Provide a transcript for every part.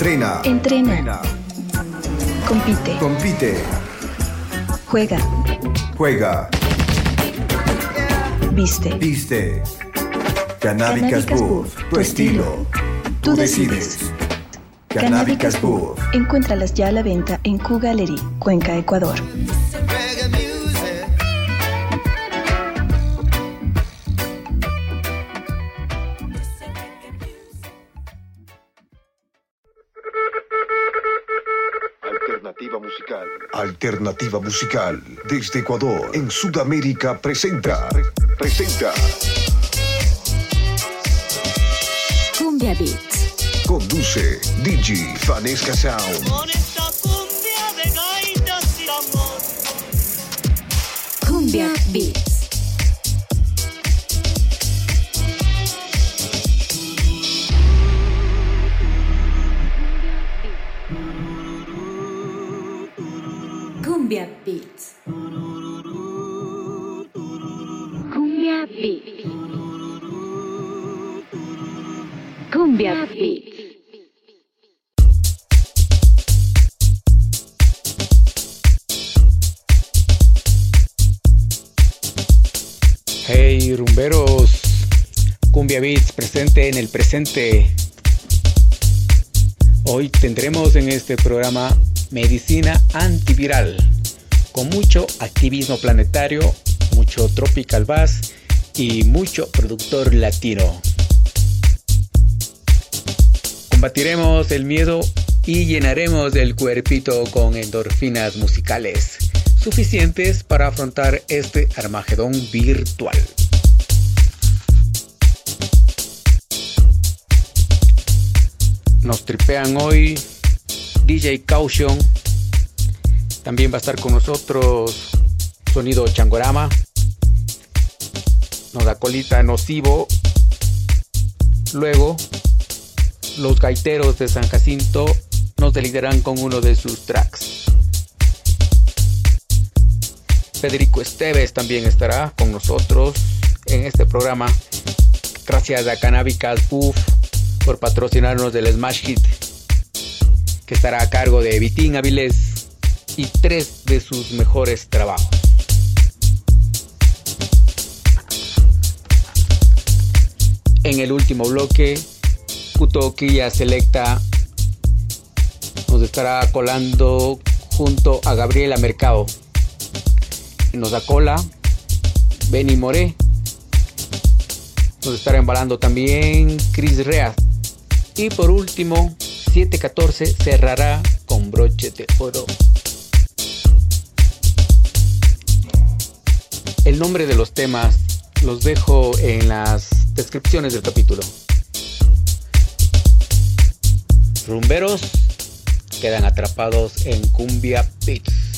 Entrena. Entrena. Compite. Compite. Juega. Juega. Viste. Viste. Canábicas Booth. Tu estilo. Tú decides. Canábicas Booth. Encuéntralas ya a la venta en Q Gallery, Cuenca, Ecuador. Alternativa musical desde Ecuador en Sudamérica presenta presenta Cumbia Beats. conduce Digi Fanesca Sound Con esta cumbia de gaitas y amor. Cumbia Beats. En el presente. Hoy tendremos en este programa medicina antiviral, con mucho activismo planetario, mucho tropical bass y mucho productor latino. Combatiremos el miedo y llenaremos el cuerpito con endorfinas musicales suficientes para afrontar este Armagedón virtual. Nos tripean hoy DJ Caution. También va a estar con nosotros Sonido Changorama. Nos da colita nocivo. Luego, los gaiteros de San Jacinto nos deliderán con uno de sus tracks. Federico Esteves también estará con nosotros en este programa. Gracias a Canábicas Buff por patrocinarnos del Smash Hit, que estará a cargo de Vitín Avilés y tres de sus mejores trabajos. En el último bloque, Kuto Quilla Selecta nos estará colando junto a Gabriela Mercado. Nos da cola Benny Moré. Nos estará embalando también Chris Rea y por último 714 cerrará con broche de oro. El nombre de los temas los dejo en las descripciones del capítulo. Rumberos quedan atrapados en cumbia beats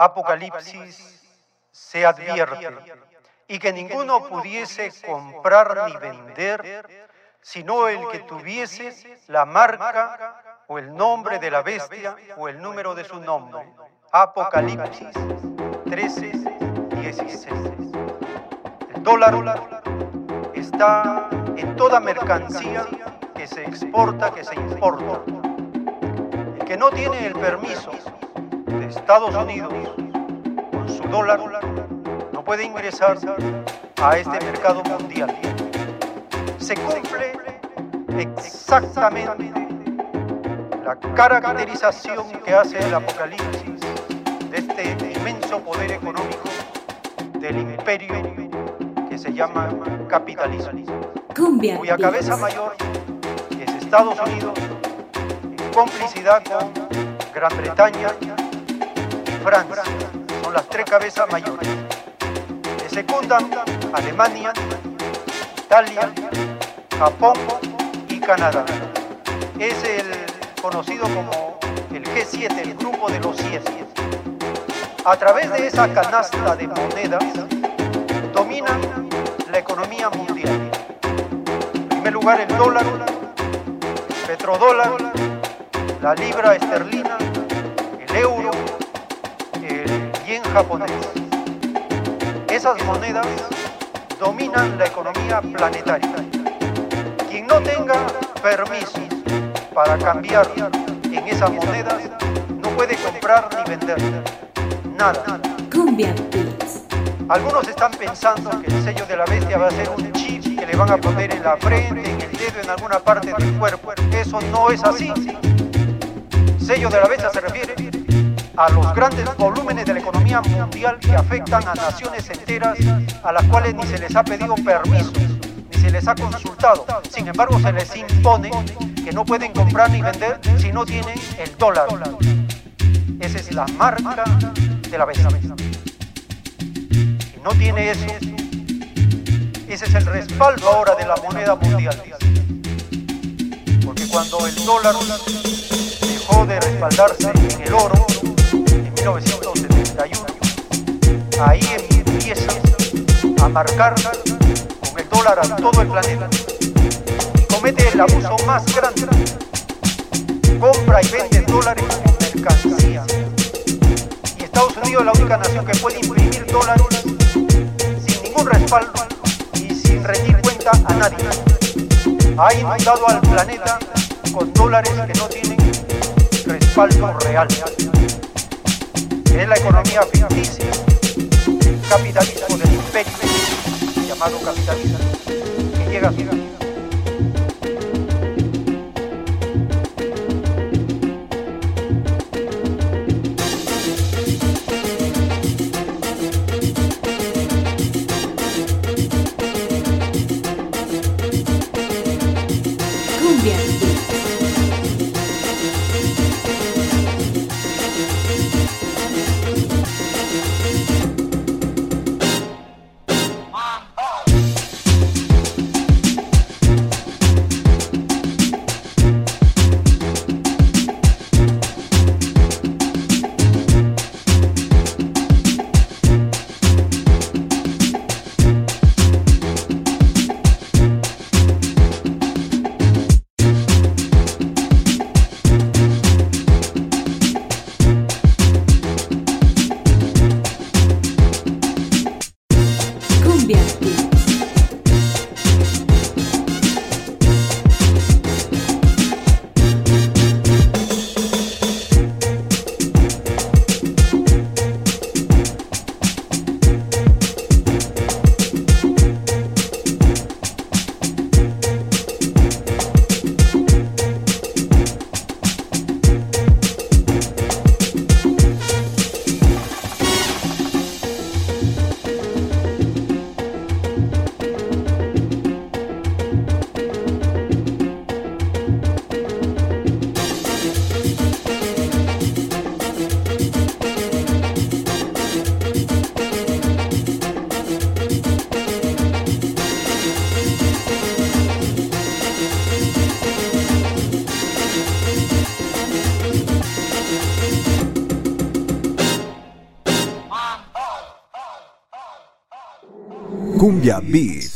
Apocalipsis se advierte y que ninguno pudiese comprar ni vender sino el que tuviese la marca o el nombre de la bestia o el número de su nombre. Apocalipsis 13, 16. El dólar está en toda mercancía que se exporta, que se importa. El que no tiene el permiso de Estados Unidos con su dólar no puede ingresar a este mercado mundial. Se cumple exactamente la caracterización que hace el Apocalipsis de este inmenso poder económico del imperio que se llama capitalismo, cuya cabeza mayor es Estados Unidos en complicidad con Gran Bretaña Francia. Son las tres cabezas mayores. Le secundan Alemania, Italia, Japón y Canadá. Es el conocido como el G7, el grupo de los siete. A través de esa canasta de monedas dominan la economía mundial. En primer lugar el dólar, el petrodólar, la libra esterlina, el euro, japonés. Esas monedas dominan la economía planetaria. Quien no tenga permiso para cambiar en esas monedas no puede comprar ni vender nada. Algunos están pensando que el sello de la bestia va a ser un chip que le van a poner en la frente, en el dedo, en alguna parte del cuerpo. Eso no es así. Sello de la bestia se refiere a los grandes volúmenes de la economía mundial que afectan a naciones enteras a las cuales ni se les ha pedido permiso, ni se les ha consultado. Sin embargo, se les impone que no pueden comprar ni vender si no tienen el dólar. Esa es la marca de la bestia. Si no tiene eso, ese es el respaldo ahora de la moneda mundial. Porque cuando el dólar dejó de respaldarse en el oro 1971, ahí empieza a marcar con el dólar a todo el planeta. Comete el abuso más grande. Compra y vende dólares como mercancía. Y Estados Unidos es la única nación que puede imprimir dólares sin ningún respaldo y sin rendir cuenta a nadie. Ha inundado al planeta con dólares que no tienen respaldo real. Es la economía ficticia, el capitalismo del imperio llamado capitalismo, que llega a su Cumbia Beats.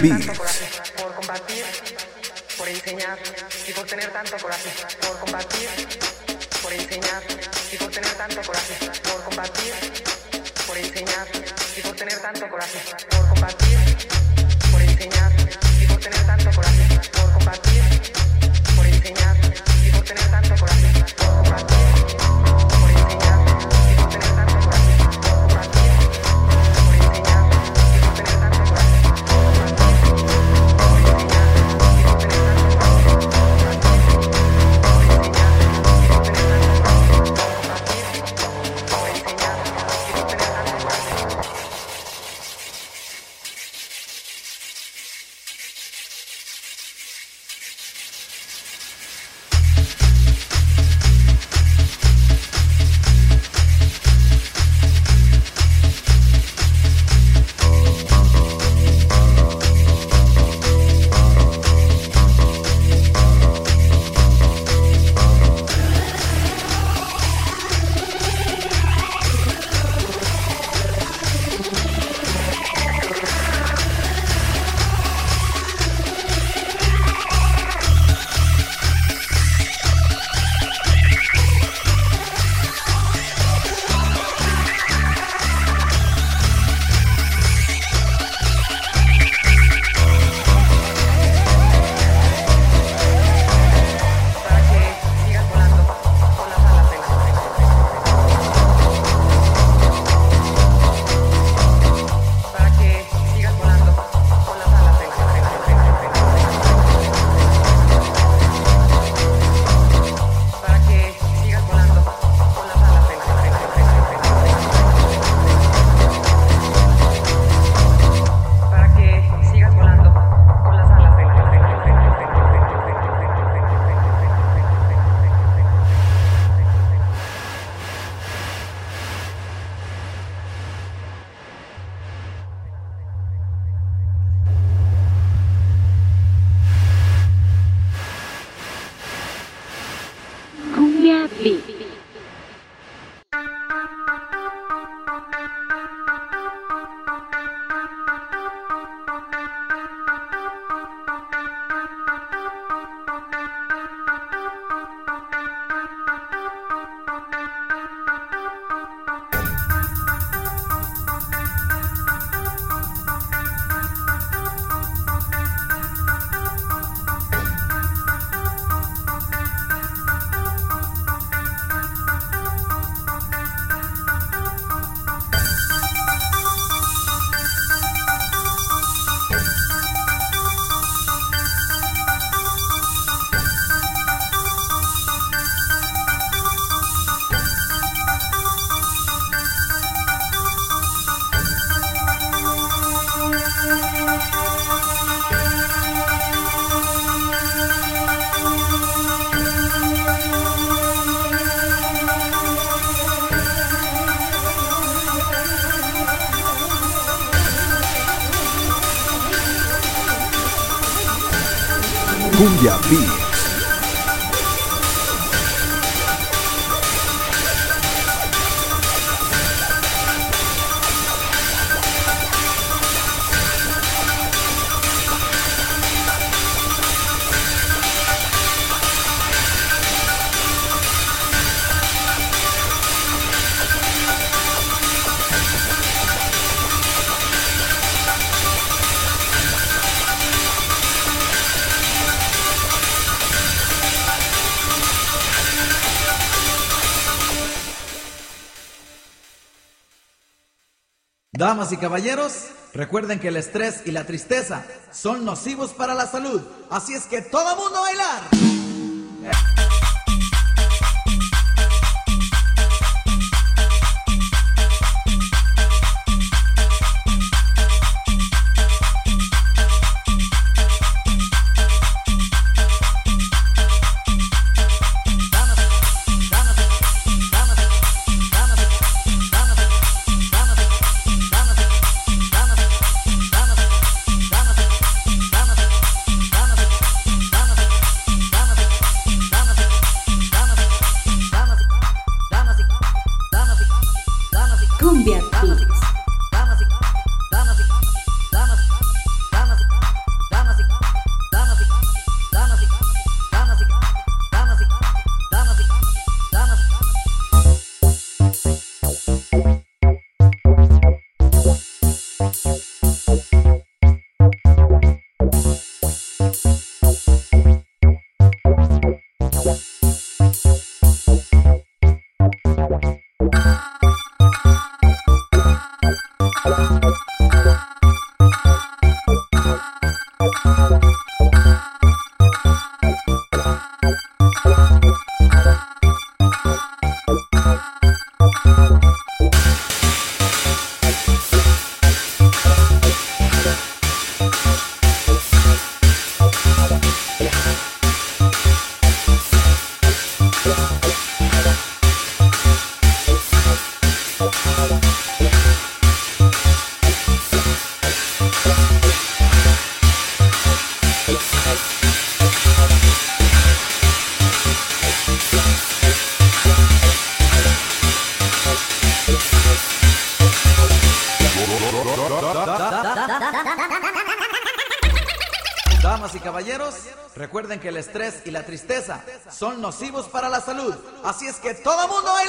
beat. 公演力。Damas y caballeros, recuerden que el estrés y la tristeza son nocivos para la salud, así es que todo mundo a bailar. La tristeza son nocivos para la salud. Así es que todo mundo a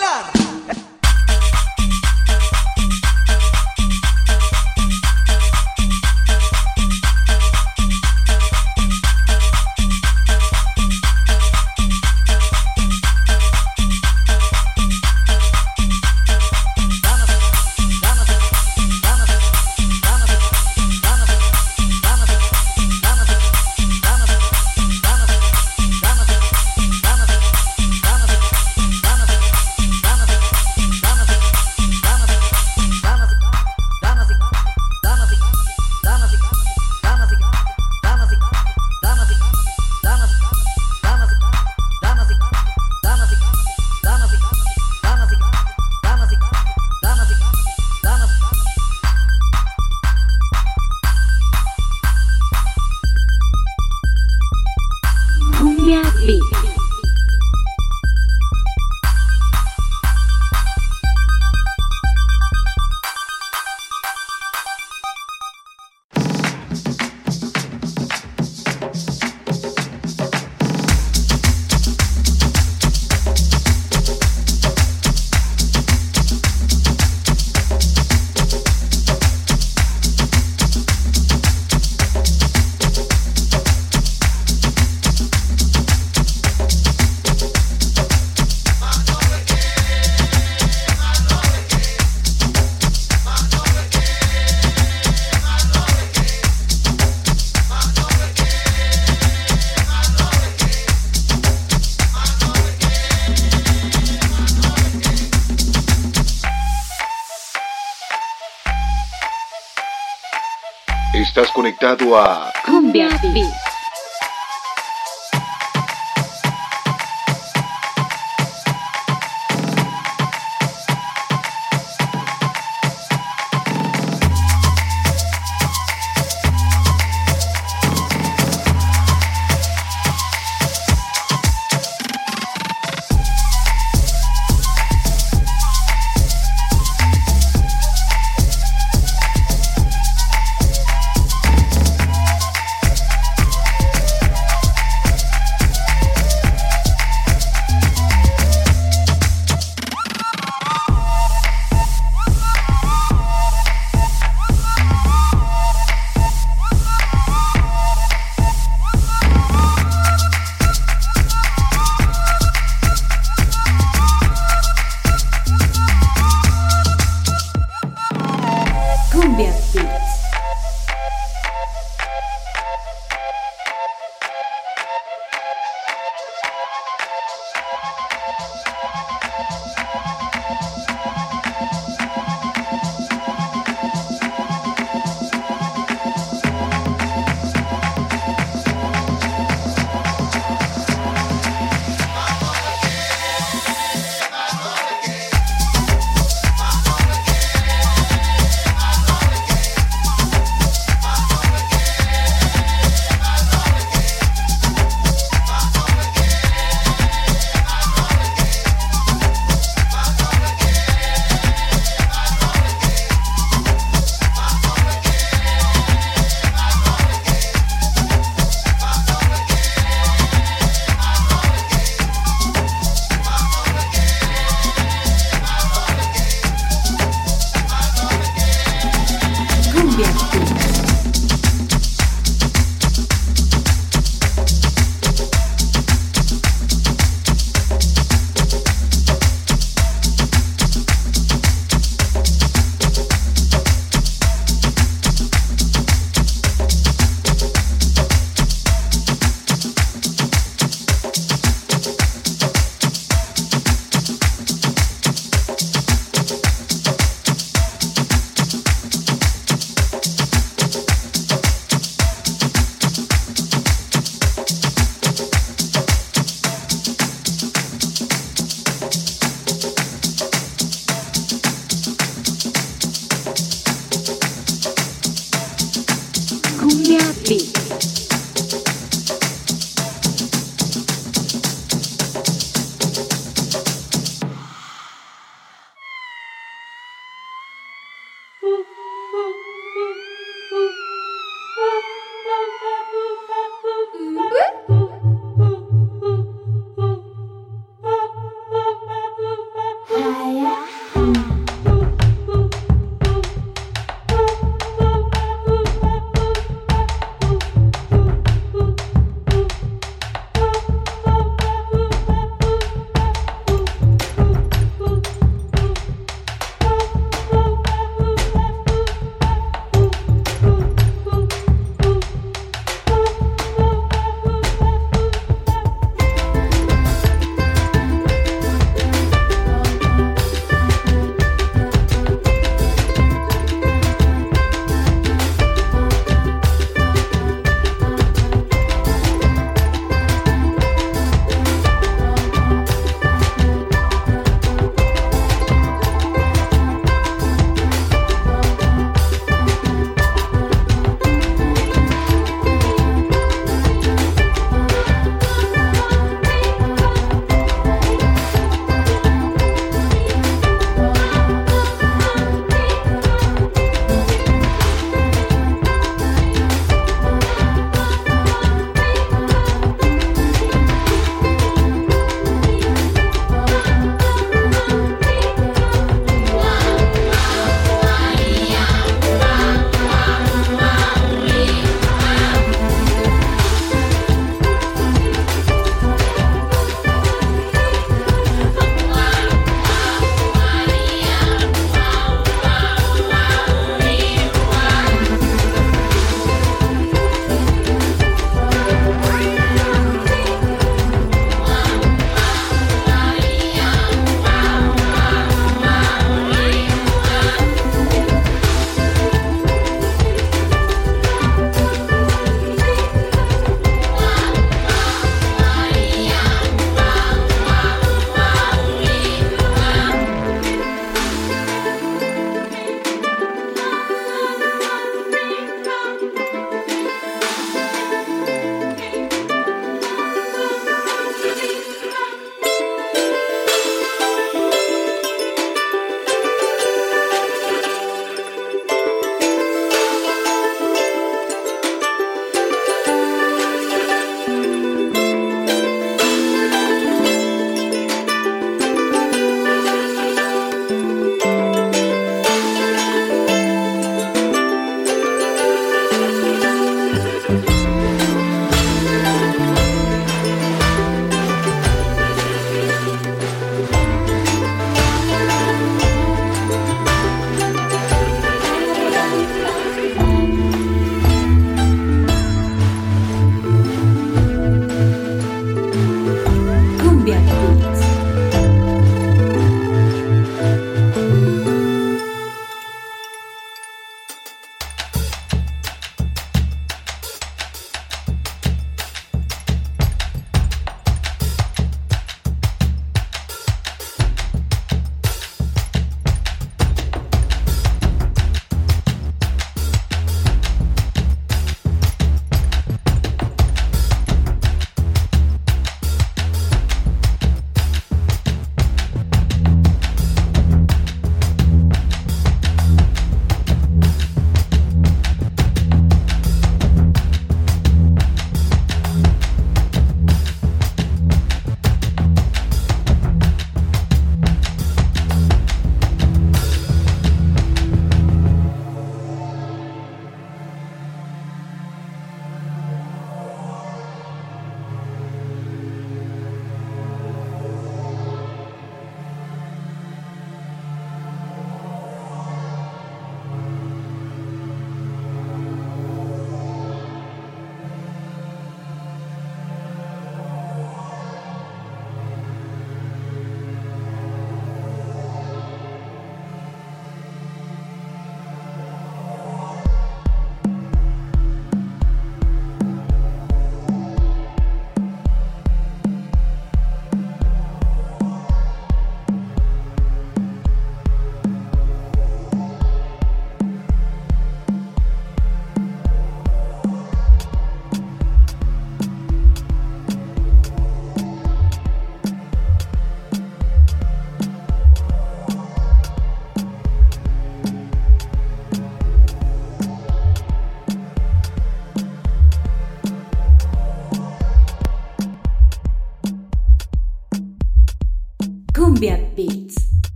conectado a Cumbia Beats.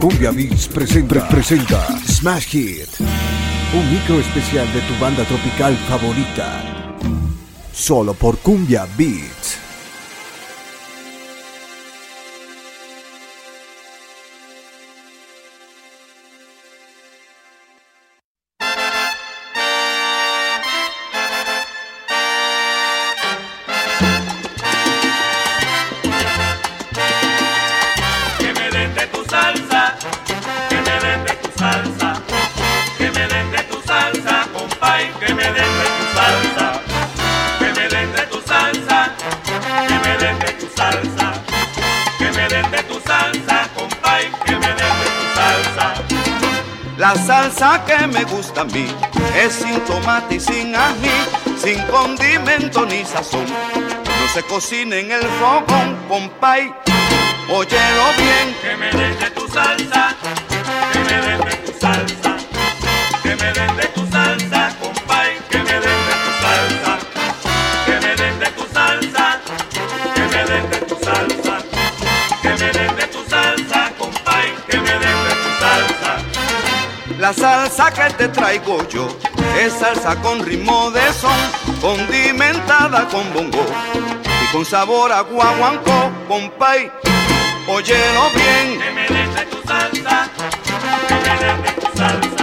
Cumbia Beats presenta, Smash Hit, un micro especial de tu banda tropical favorita, solo por Cumbia Beats. Es sin tomate y sin ají, sin condimento ni sazón. No se cocina en el fogón, compay. Óyelo bien. Que me deje tu salsa salsa que te traigo yo es salsa con ritmo de son, condimentada con bongo y con sabor a guaguancó, compay. Óyelo bien. Que me tu salsa, que me tu salsa.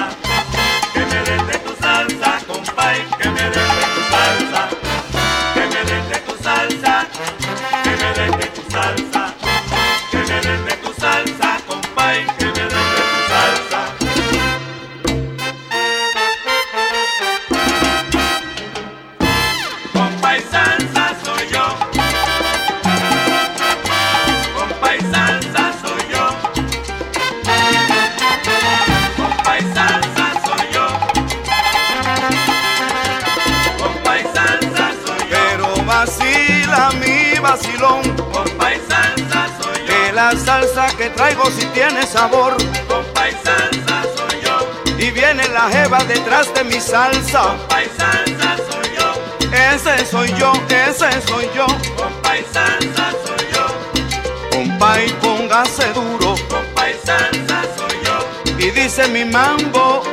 melón. Compa y salsa soy yo. Que la salsa que traigo si sí tiene sabor. Compa y salsa soy yo. Y viene la jeva detrás de mi salsa. Compa y salsa soy yo. Ese soy yo, ese soy yo. Compa y salsa soy yo. Compa y póngase duro. Compa y salsa soy yo. Y dice mi mambo.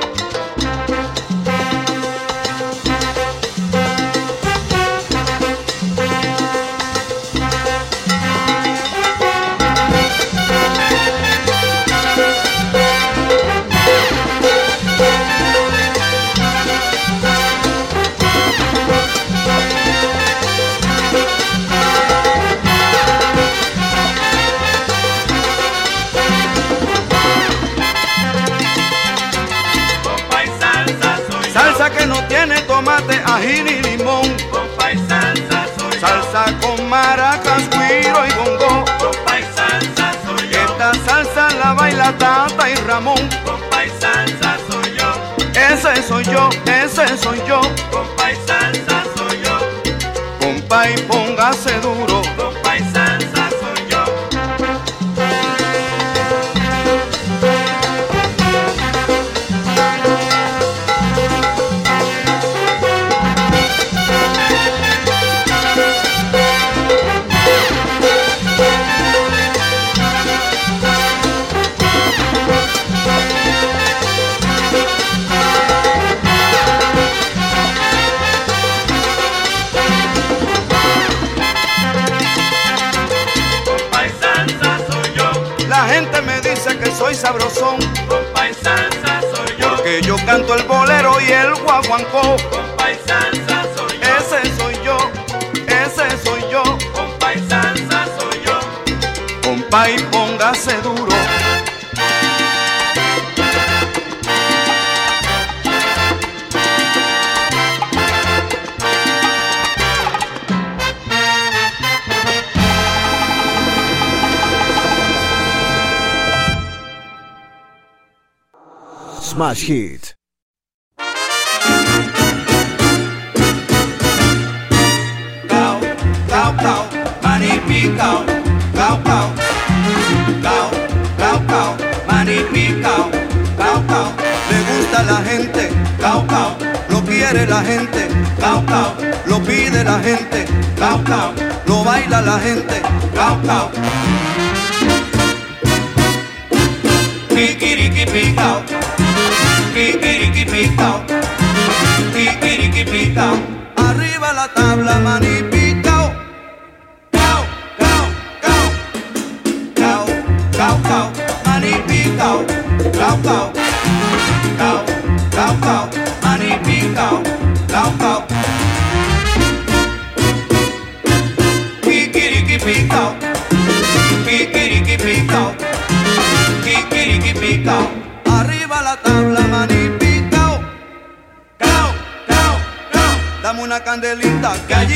Ramón. Compa y salsa soy yo. Ese soy yo, ese soy yo. Compa y salsa soy yo. Compa y sabrosón. Compa y salsa soy yo. Porque yo canto el bolero y el guaguancó. Compa y salsa Smash. Le gusta la gente, cao, cao, lo quiere la gente, cao, cao, lo pide la gente, cao, cao, lo baila la gente, cao, cao. Picao, kikiriki picao. Arriba la tabla, manipicao. Candelita que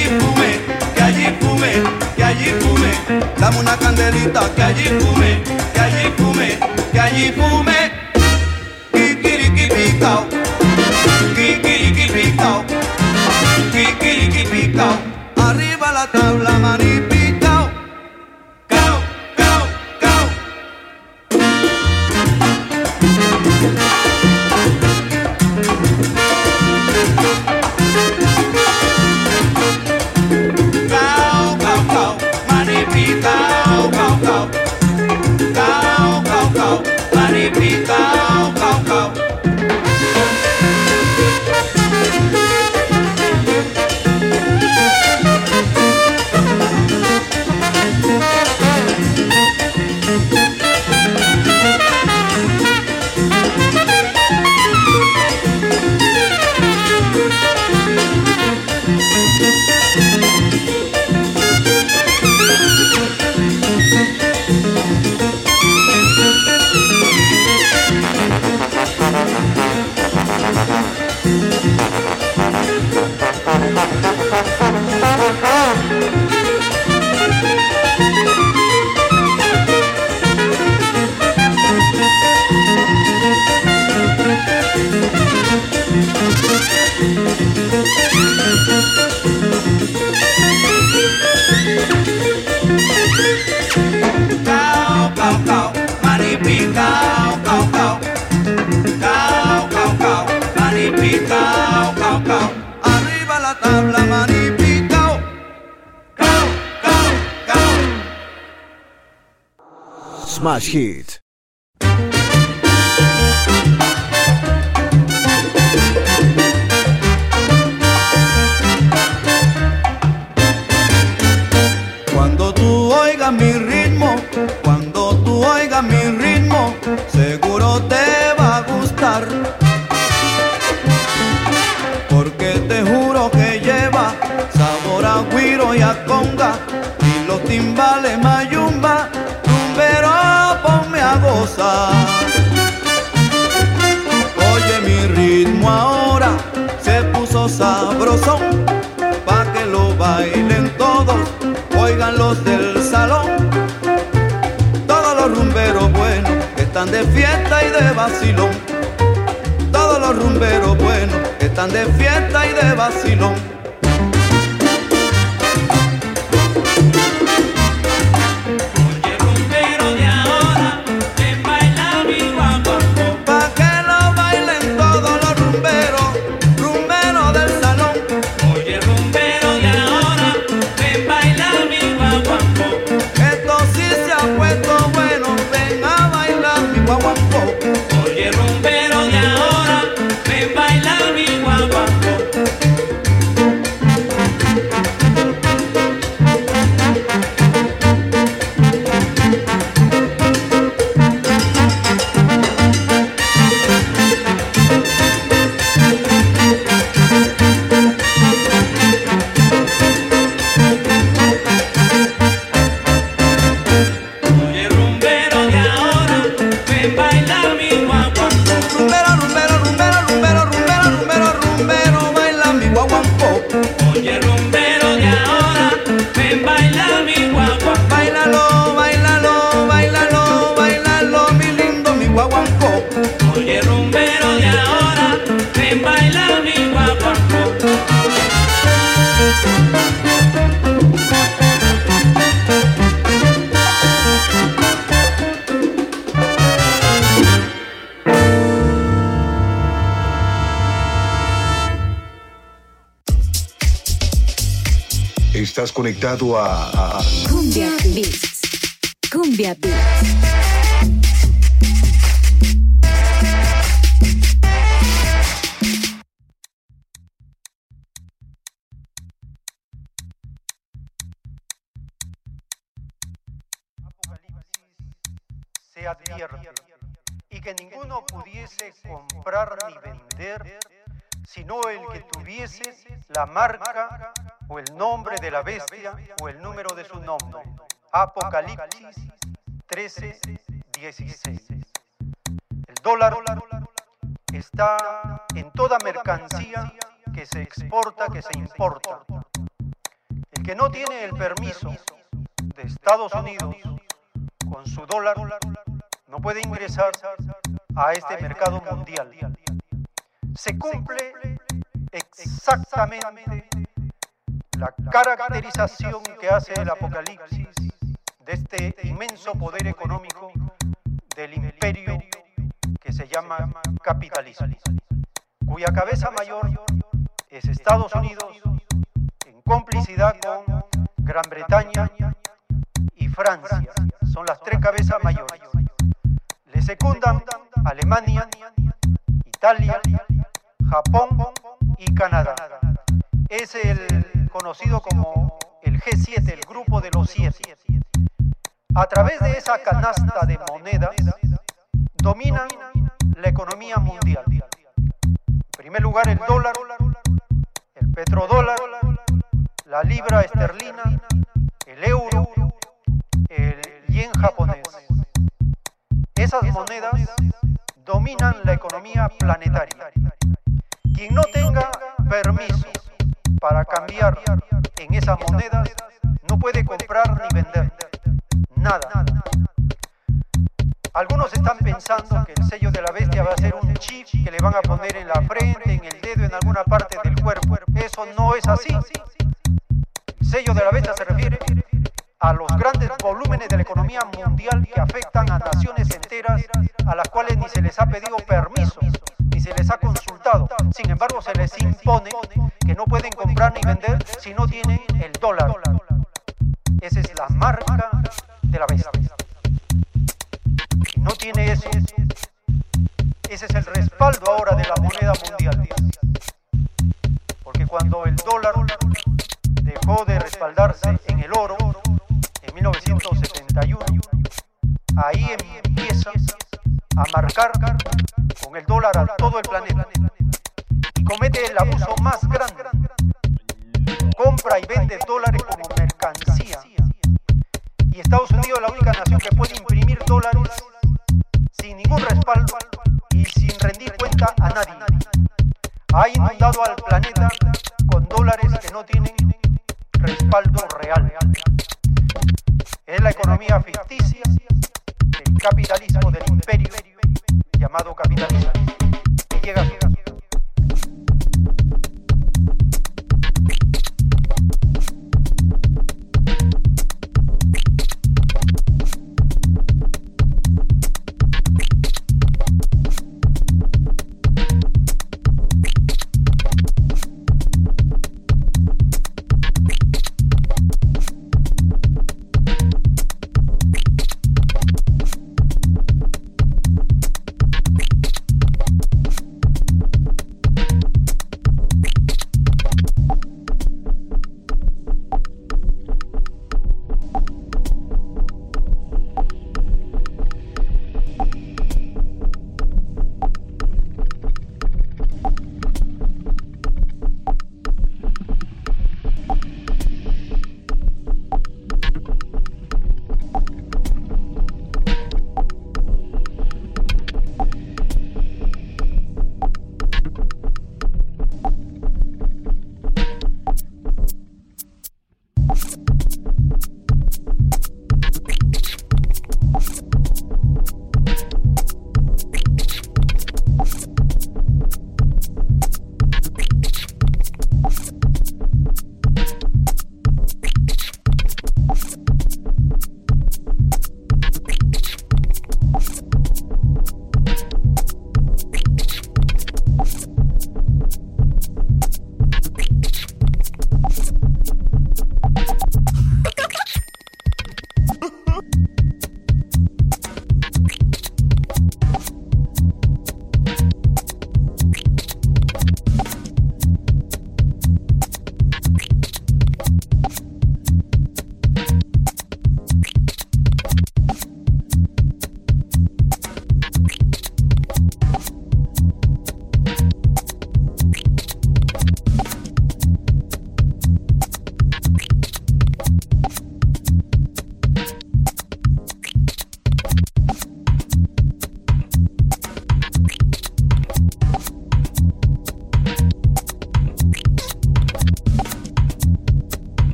Smash. De vacilón. Todos los rumberos buenos están de fiesta y de vacilón. Conectado a, bestia o el número de su nombre. Apocalipsis 13, 16. El dólar está en toda mercancía que se exporta, que se importa. El que no tiene el permiso de Estados Unidos con su dólar no puede ingresar a este mercado mundial. Se cumple exactamente la caracterización que hace el Apocalipsis de este inmenso poder económico del imperio que se llama capitalismo, cuya cabeza mayor es Estados Unidos en complicidad con Gran Bretaña y Francia. Son las tres cabezas mayores. Le secundan Alemania, Italia, Japón y Canadá. Es el conocido como el G7, el grupo de los siete. A través de esa canasta de monedas dominan la economía mundial. En primer lugar el dólar, el petrodólar, la libra esterlina, el euro, el yen japonés. Esas monedas dominan la economía planetaria. Quien no tenga permiso para cambiar en esas monedas no puede comprar ni vender nada. Algunos están pensando que el sello de la bestia va a ser un chip que le van a poner en la frente, en el dedo, en alguna parte del cuerpo. Eso no es así. El sello de la bestia se refiere a los grandes volúmenes de la economía mundial que afectan a naciones enteras a las cuales ni se les ha pedido permiso, ni se les ha consultado. Sin embargo, se les impone que no pueden comprar ni vender si no tienen el dólar. Esa es la marca de la bestia. tiene eso. Ese es el respaldo ahora de la moneda mundial. Porque cuando el dólar dejó de respaldarse en el oro en 1971, ahí empieza a marcar con el dólar a todo el planeta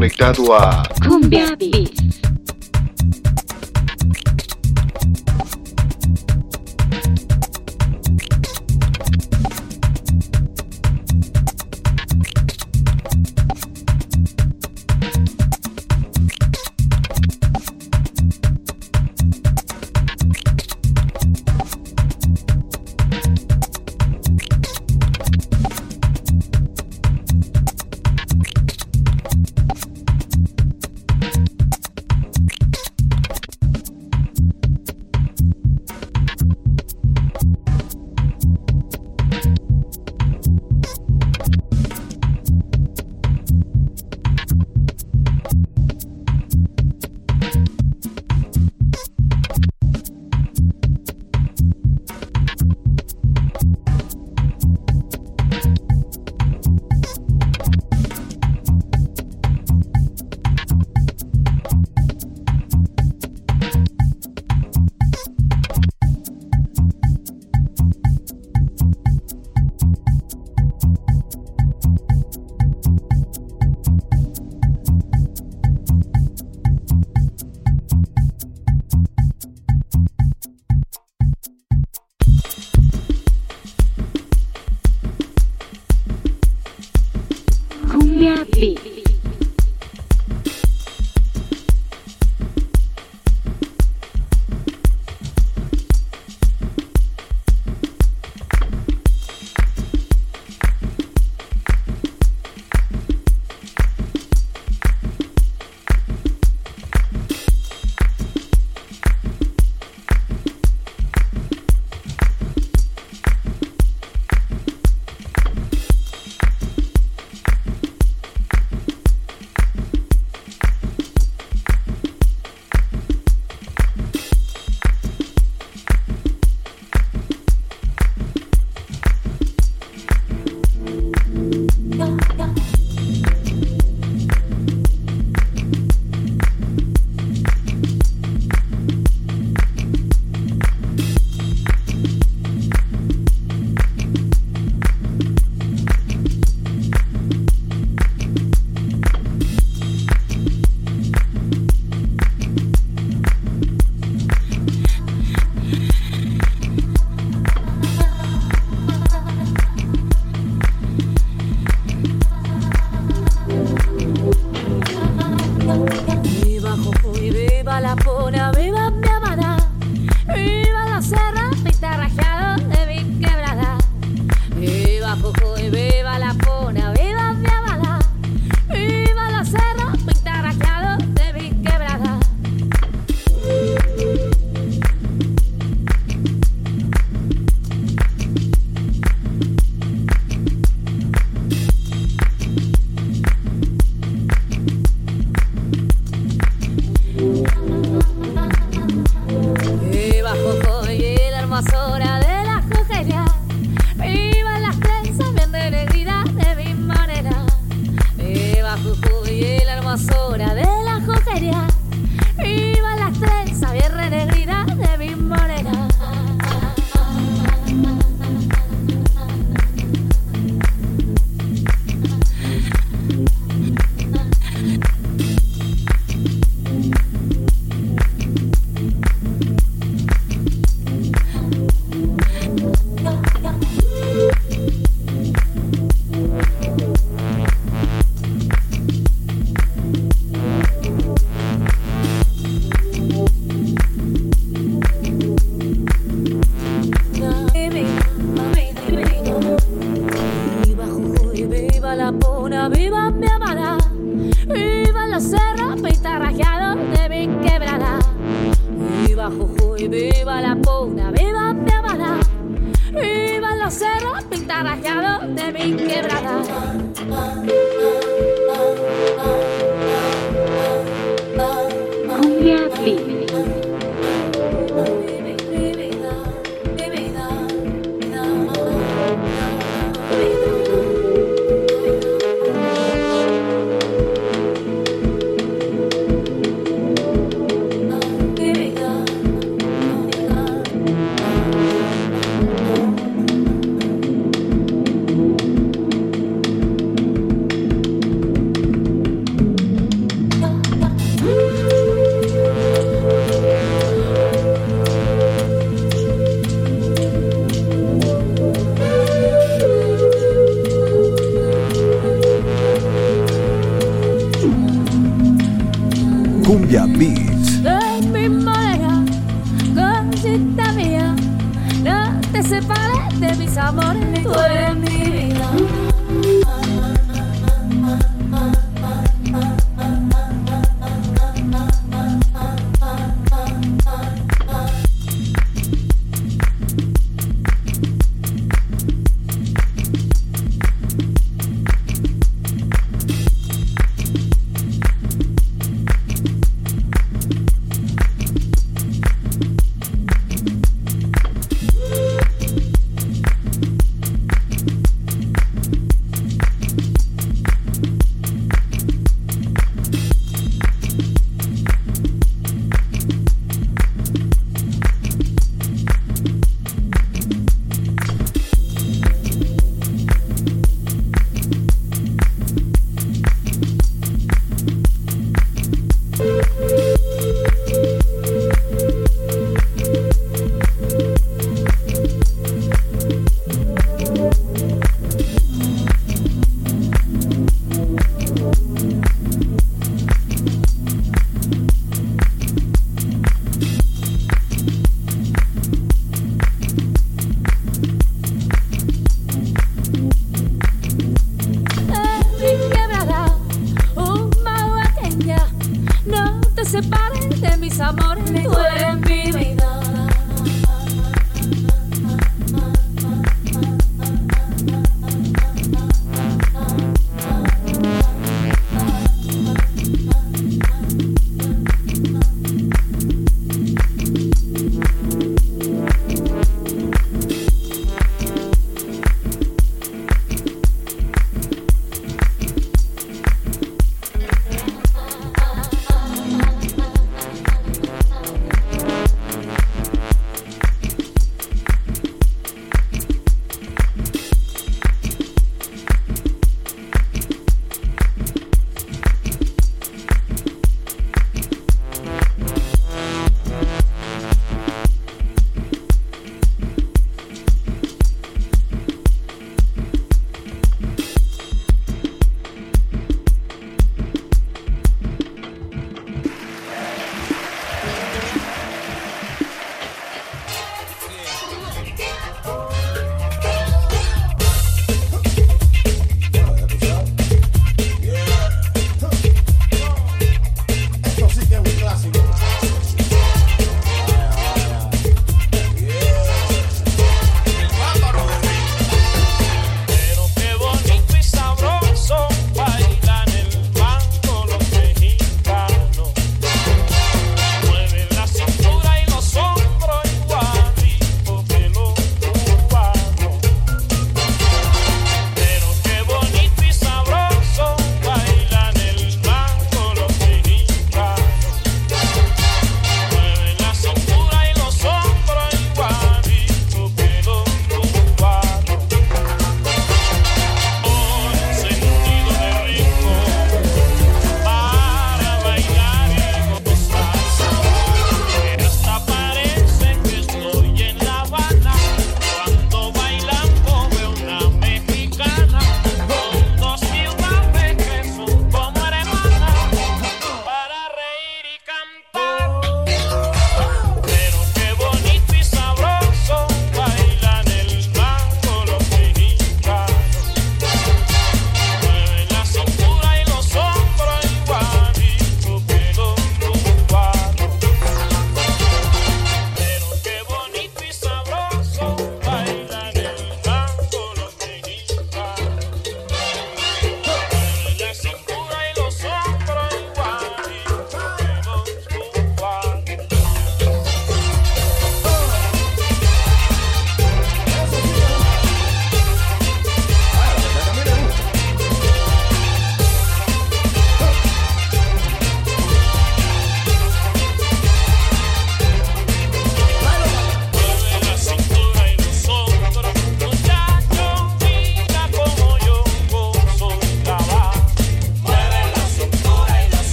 conectado a viva la puna, viva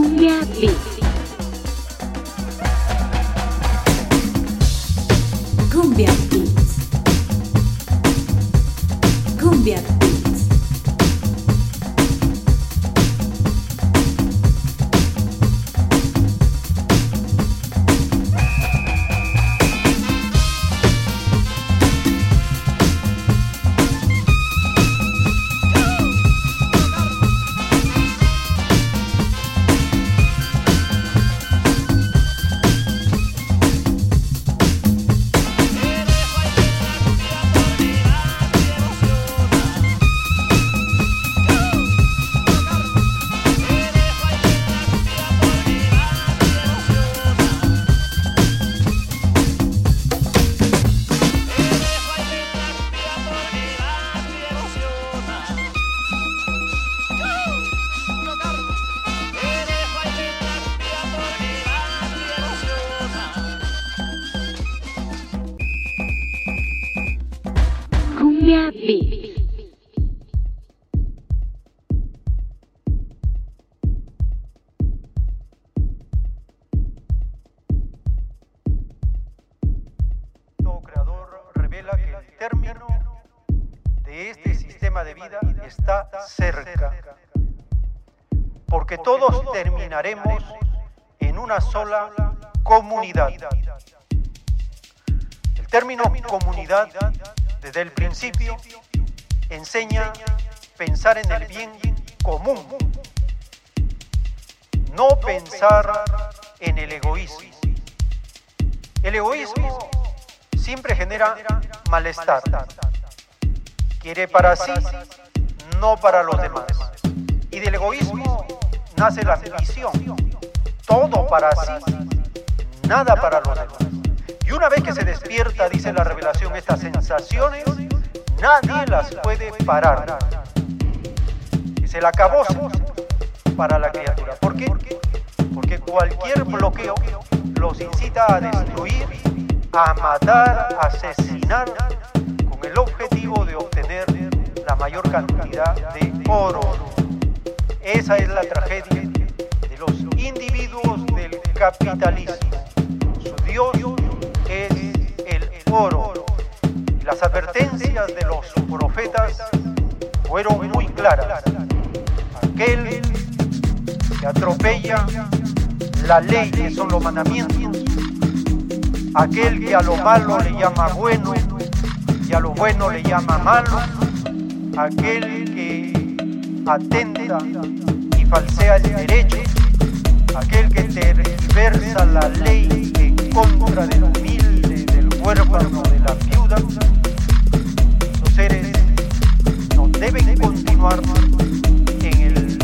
Cumbia Beats. Cumbia sola comunidad. El término comunidad, desde el principio, enseña pensar en el bien común, no pensar en el egoísmo. El egoísmo siempre genera malestar. Quiere para sí, no para los demás. Y del egoísmo nace la ambición. Todo para sí, nada para los demás. Y una vez que se despierta, dice la revelación, estas sensaciones, nadie las puede parar. Es el acabose para la criatura. ¿Por qué? Porque cualquier bloqueo los incita a destruir a matar, a asesinar, con el objetivo de obtener la mayor cantidad de oro. Esa es la tragedia individuos del capitalismo. Su Dios es el oro. Las advertencias de los profetas fueron muy claras. Aquel que atropella la ley que son los mandamientos, aquel que a lo malo le llama bueno y a lo bueno le llama malo, aquel que atenta y falsea el derecho, aquel que tergiversa la ley en contra del humilde, del huérfano, de la viuda, los seres no deben continuar en el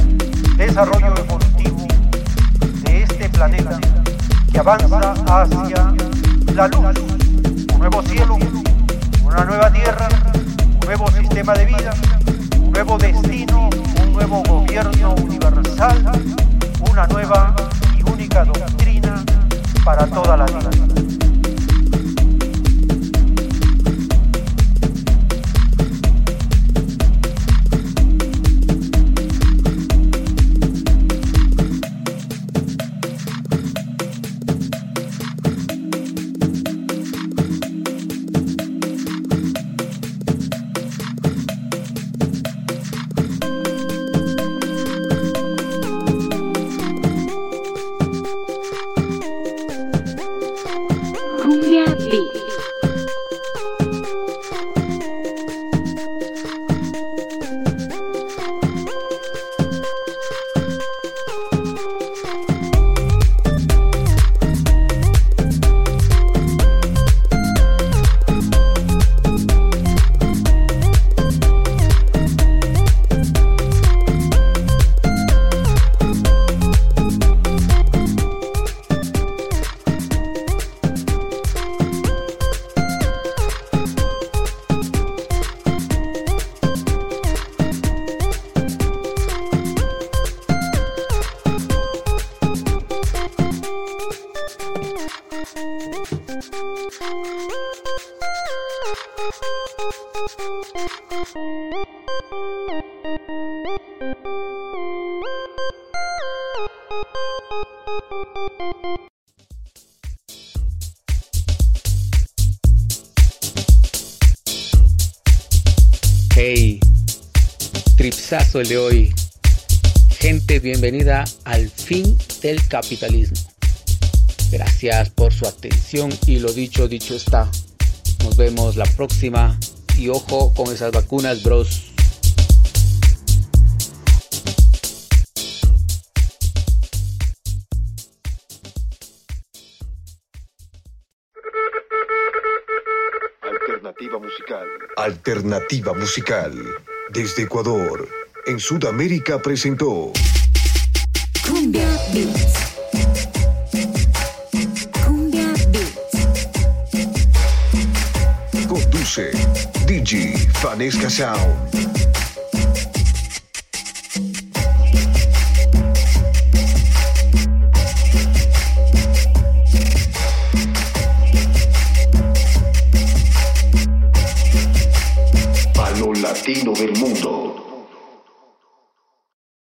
desarrollo evolutivo de este planeta que avanza hacia la luz, un nuevo cielo, una nueva tierra, un nuevo sistema de vida, un nuevo destino, un nuevo gobierno universal, una nueva y única doctrina para toda la vida. El de hoy. Gente, bienvenida al fin del capitalismo. Gracias por su atención y lo dicho, dicho está. Nos vemos la próxima y ojo con esas vacunas, bros. Alternativa musical. Alternativa musical. Desde Ecuador, en Sudamérica presentó Cumbia Beats. Cumbia Beats. Conduce DJ Fanesca Sound.